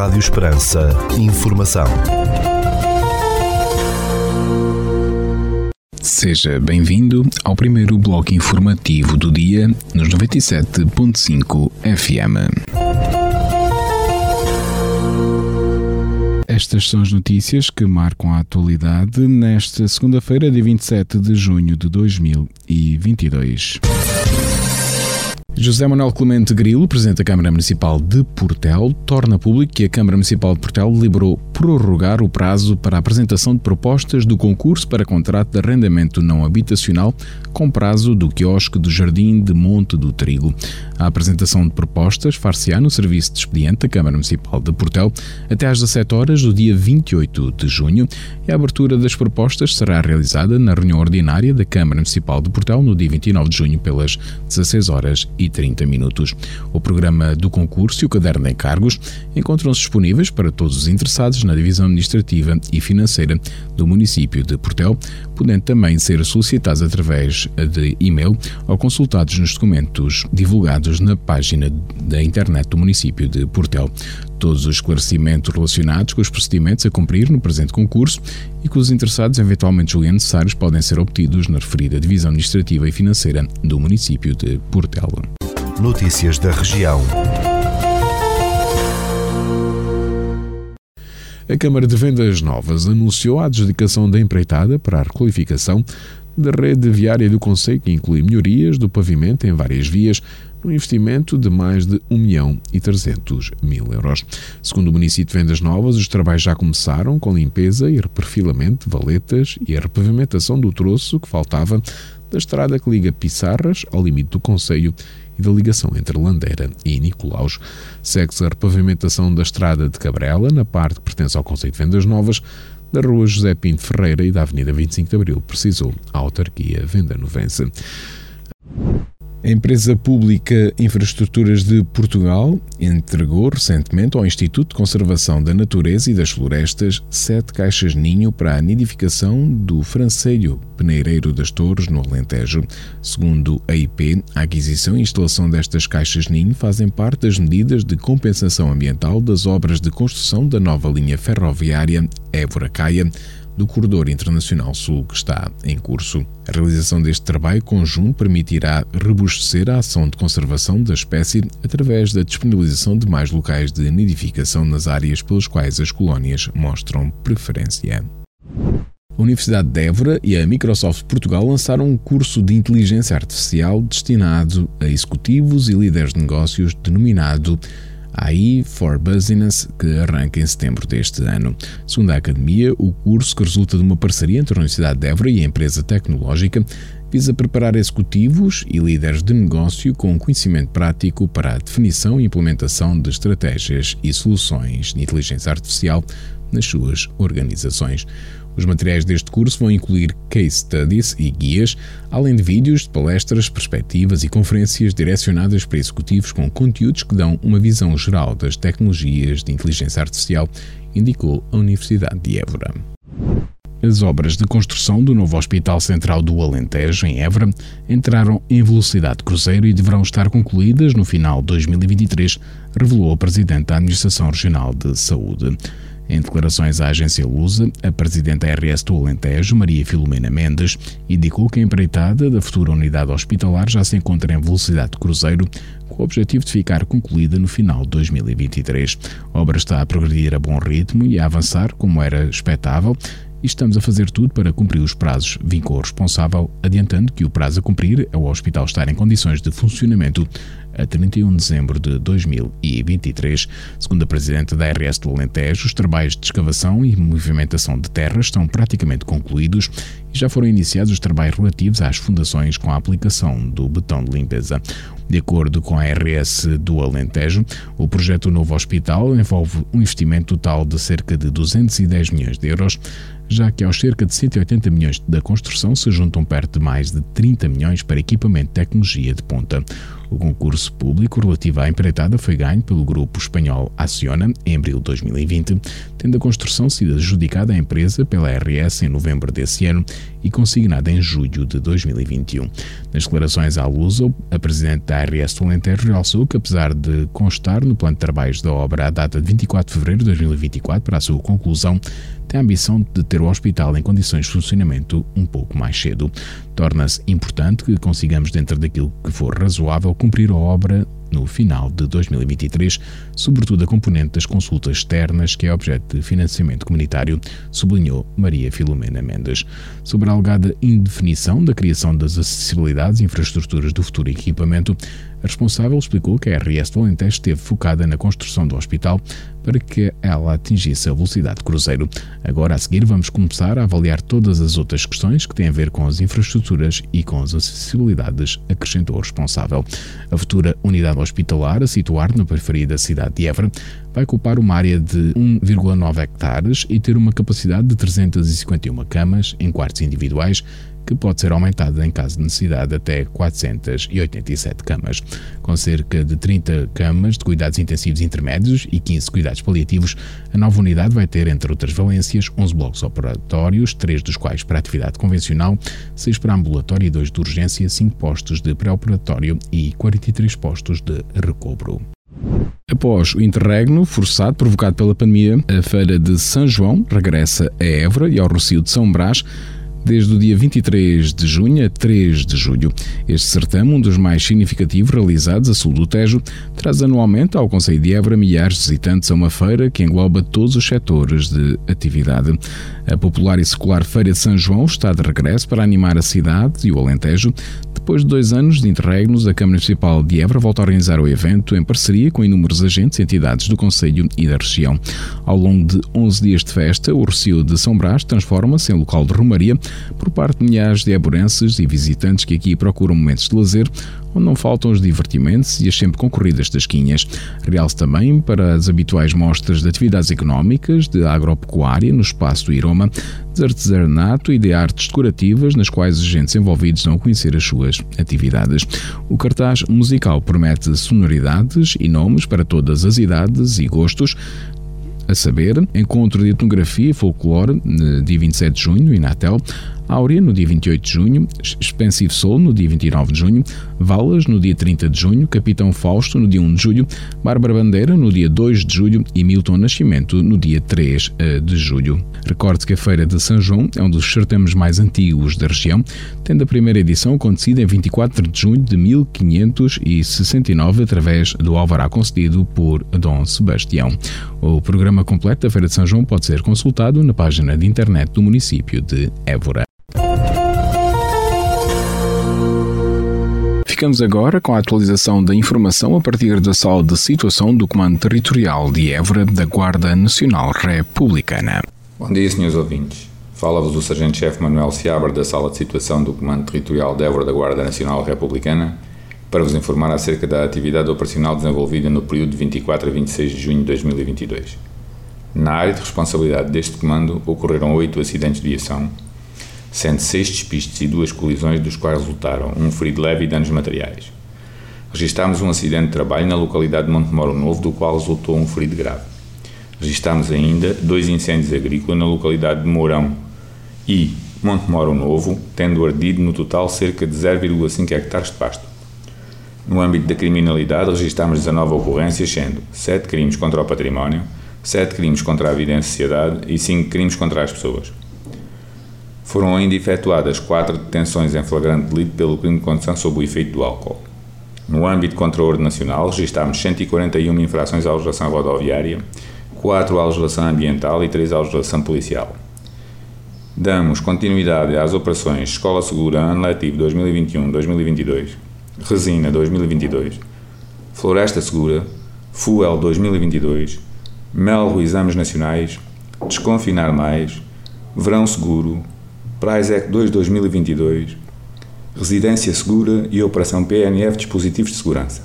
Rádio Esperança. Informação. Seja bem-vindo ao primeiro bloco informativo do dia nos 97.5 FM. Estas são as notícias que marcam a atualidade nesta segunda-feira, dia 27 de junho de 2022. José Manuel Clemente Grilo, Presidente da Câmara Municipal de Portel, torna público que a Câmara Municipal de Portel deliberou prorrogar o prazo para a apresentação de propostas do concurso para contrato de arrendamento não habitacional com prazo do quiosque do Jardim de Monte do Trigo. A apresentação de propostas far-se-á no serviço de expediente da Câmara Municipal de Portel até às 17 horas do dia 28 de junho e a abertura das propostas será realizada na reunião ordinária da Câmara Municipal de Portel no dia 29 de junho pelas 16 horas e 30 minutos. O programa do concurso e o caderno de encargos encontram-se disponíveis para todos os interessados na divisão administrativa e financeira do município de Portel, podendo também ser solicitados através de e-mail ou consultados nos documentos divulgados na página da internet do município de Portel. Todos os esclarecimentos relacionados com os procedimentos a cumprir no presente concurso e que os interessados eventualmente julguem necessários podem ser obtidos na referida divisão administrativa e financeira do município de Portel. Notícias da região. A Câmara de Vendas Novas anunciou a adjudicação da empreitada para a requalificação da rede viária do Conselho, que inclui melhorias do pavimento em várias vias, num investimento de mais de 1 milhão e 300 mil euros. Segundo o município de Vendas Novas, os trabalhos já começaram com limpeza e reperfilamento de valetas e a repavimentação do troço que faltava da estrada que liga Pissarras ao limite do Conselho e da ligação entre Landeira e Nicolaus. Segue-se a repavimentação da estrada de Cabrela, na parte que pertence ao Conceito de Vendas Novas, da Rua José Pinto Ferreira e da Avenida 25 de Abril, precisou a autarquia Venda Novense. A empresa pública Infraestruturas de Portugal entregou recentemente ao Instituto de Conservação da Natureza e das Florestas sete caixas ninho para a nidificação do francelho peneireiro das Torres, no Alentejo. Segundo a IP, a aquisição e instalação destas caixas ninho fazem parte das medidas de compensação ambiental das obras de construção da nova linha ferroviária Évora-Caia do Corredor Internacional Sul que está em curso. A realização deste trabalho conjunto permitirá robustecer a ação de conservação da espécie através da disponibilização de mais locais de nidificação nas áreas pelas quais as colónias mostram preferência. A Universidade de Évora e a Microsoft Portugal lançaram um curso de inteligência artificial destinado a executivos e líderes de negócios denominado AI for Business, que arranca em setembro deste ano. Segundo a Academia, o curso, que resulta de uma parceria entre a Universidade de Évora e a empresa tecnológica, visa preparar executivos e líderes de negócio com conhecimento prático para a definição e implementação de estratégias e soluções de inteligência artificial nas suas organizações. Os materiais deste curso vão incluir case studies e guias, além de vídeos de palestras, perspectivas e conferências direcionadas para executivos com conteúdos que dão uma visão geral das tecnologias de inteligência artificial, indicou a Universidade de Évora. As obras de construção do novo Hospital Central do Alentejo, em Évora, entraram em velocidade de cruzeiro e deverão estar concluídas no final de 2023, revelou a Presidente da Administração Regional de Saúde. Em declarações à agência Lusa, a presidente da RS do Alentejo, Maria Filomena Mendes, indicou que a empreitada da futura unidade hospitalar já se encontra em velocidade de cruzeiro, com o objetivo de ficar concluída no final de 2023. A obra está a progredir a bom ritmo e a avançar como era expectável, e estamos a fazer tudo para cumprir os prazos, vincou o responsável, adiantando que o prazo a cumprir é o hospital estar em condições de funcionamento a 31 de dezembro de 2023. Segundo a Presidente da RS do Alentejo, os trabalhos de escavação e movimentação de terra estão praticamente concluídos e já foram iniciados os trabalhos relativos às fundações com a aplicação do betão de limpeza. De acordo com a RS do Alentejo, o projeto Novo Hospital envolve um investimento total de cerca de 210 milhões de euros, já que aos cerca de 180 milhões da construção se juntam perto de mais de 30 milhões para equipamento de tecnologia de ponta. O concurso público relativo à empreitada foi ganho pelo grupo espanhol Acciona em abril de 2020, tendo a construção sido adjudicada à empresa pela RS em novembro desse ano e consignada em julho de 2021. Nas declarações à Luso, a presidente da RS do Alentejo realçou que, apesar de constar no plano de trabalhos da obra a data de 24 de fevereiro de 2024 para a sua conclusão, tem a ambição de ter o hospital em condições de funcionamento um pouco mais cedo. Torna-se importante que consigamos, dentro daquilo que for razoável, cumprir a obra no final de 2023, sobretudo a componente das consultas externas, que é objeto de financiamento comunitário, sublinhou Maria Filomena Mendes. Sobre a alegada indefinição da criação das acessibilidades e infraestruturas do futuro equipamento, a responsável explicou que a RS do Alentejo esteve focada na construção do hospital para que ela atingisse a velocidade de cruzeiro. Agora, a seguir, vamos começar a avaliar todas as outras questões que têm a ver com as infraestruturas e com as acessibilidades, acrescentou o responsável. A futura unidade hospitalar, a situar na periferia da cidade de Évora, vai ocupar uma área de 1,9 hectares e ter uma capacidade de 351 camas em quartos individuais, que pode ser aumentada em caso de necessidade até 487 camas. Com cerca de 30 camas de cuidados intensivos intermédios e 15 cuidados paliativos, a nova unidade vai ter, entre outras valências, 11 blocos operatórios, 3 dos quais para atividade convencional, 6 para ambulatório e 2 de urgência, 5 postos de pré-operatório e 43 postos de recobro. Após o interregno forçado provocado pela pandemia, a Feira de São João regressa a Évora e ao Rocio de São Brás, desde o dia 23 de junho a 3 de julho. Este certame, um dos mais significativos realizados a sul do Tejo, traz anualmente ao Conselho de Évora milhares de visitantes a uma feira que engloba todos os setores de atividade. A popular e secular Feira de São João está de regresso para animar a cidade e o Alentejo. Depois de dois anos de interregnos, a Câmara Municipal de Évora volta a organizar o evento em parceria com inúmeros agentes e entidades do Conselho e da região. Ao longo de 11 dias de festa, o Recio de São Brás transforma-se em local de romaria por parte de milhares de eborenses e visitantes que aqui procuram momentos de lazer, onde não faltam os divertimentos e as sempre concorridas tasquinhas. Realce também para as habituais mostras de atividades económicas, de agropecuária no espaço do Iroma, de artesanato e de artes decorativas, nas quais os agentes envolvidos dão a conhecer as suas atividades. O cartaz musical promete sonoridades e nomes para todas as idades e gostos, a saber, encontro de etnografia e folclore, dia 27 de junho, em Natel, Áurea, no dia 28 de junho, Expensive Soul, no dia 29 de junho, Valas, no dia 30 de junho, Capitão Fausto, no dia 1 de julho, Bárbara Bandeira, no dia 2 de julho e Milton Nascimento, no dia 3 eh, de julho. Recorde que a Feira de São João é um dos certames mais antigos da região, tendo a primeira edição acontecido em 24 de junho de 1569 através do alvará concedido por Dom Sebastião. O programa completo da Feira de São João pode ser consultado na página de internet do município de Évora. Ficamos agora com a atualização da informação a partir da sala de situação do Comando Territorial de Évora da Guarda Nacional Republicana. Bom dia, senhores ouvintes. Fala-vos o Sargento-Chefe Manuel Seabra da Sala de Situação do Comando Territorial de Évora da Guarda Nacional Republicana para vos informar acerca da atividade operacional desenvolvida no período de 24 a 26 de junho de 2022. Na área de responsabilidade deste comando ocorreram oito acidentes de viação, sendo seis despistes e duas colisões, dos quais resultaram um ferido leve e danos materiais. Registámos um acidente de trabalho na localidade de Montemoro Novo, do qual resultou um ferido grave. Registámos ainda dois incêndios agrícolas na localidade de Mourão e Montemoro Novo, tendo ardido no total cerca de 0,5 hectares de pasto. No âmbito da criminalidade, registámos 19 ocorrências, sendo 7 crimes contra o património, 7 crimes contra a vida em sociedade e 5 crimes contra as pessoas. Foram ainda efetuadas quatro detenções em flagrante delito pelo crime de condução sob o efeito do álcool. No âmbito contra a ordem nacional, registámos 141 infrações à legislação rodoviária, 4 à legislação ambiental e 3 à legislação policial. Damos continuidade às operações Escola Segura Ano Letivo 2021-2022, Resina 2022, Floresta Segura, Fuel 2022, Melro Exames Nacionais, Desconfinar Mais, Verão Seguro, Praisec 2 2022, Residência Segura e Operação PNF Dispositivos de Segurança.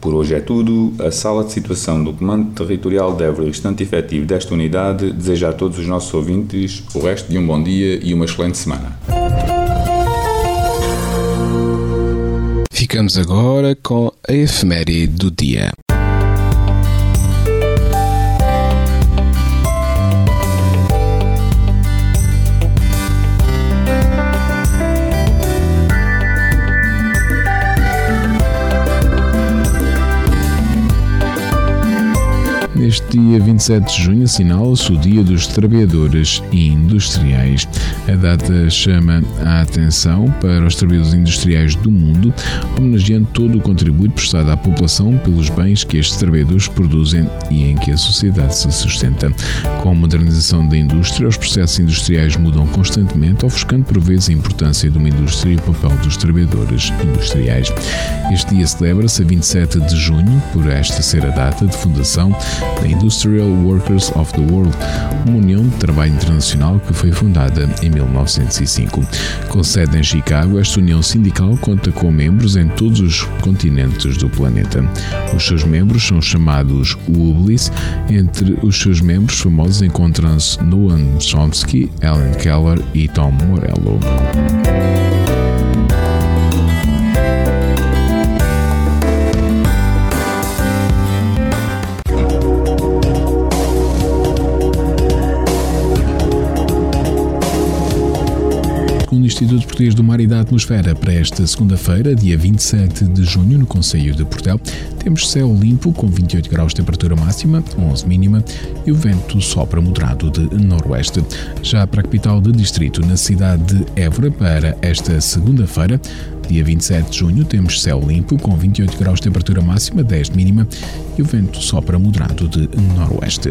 Por hoje é tudo. A sala de situação do Comando Territorial de Évora, restante efetivo desta unidade, deseja a todos os nossos ouvintes o resto de um bom dia e uma excelente semana. Ficamos agora com a efeméride do dia. Dia 27 de junho assinala-se o Dia dos Trabalhadores Industriais. A data chama a atenção para os trabalhadores industriais do mundo, homenageando todo o contributo prestado à população pelos bens que estes trabalhadores produzem e em que a sociedade se sustenta. Com a modernização da indústria, os processos industriais mudam constantemente, ofuscando por vezes a importância de uma indústria e o papel dos trabalhadores industriais. Este dia celebra-se a 27 de junho, por esta ser a data de fundação da Industrial Workers of the World, uma união de trabalho internacional que foi fundada em 1905. Com sede em Chicago, esta união sindical conta com membros em todos os continentes do planeta. Os seus membros são chamados UBLIs. Entre os seus membros famosos encontram-se Noam Chomsky, Ellen Keller e Tom Morello. Instituto Português do Mar e da Atmosfera, para esta segunda-feira, dia 27 de junho, no Conselho de Portel, temos céu limpo com 28 graus de temperatura máxima, 11 mínima e o vento sopra moderado de noroeste. Já para a capital de distrito, na cidade de Évora, para esta segunda-feira, Dia 27 de junho temos céu limpo com 28 graus de temperatura máxima, 10 de mínima e o vento sopra moderado de noroeste.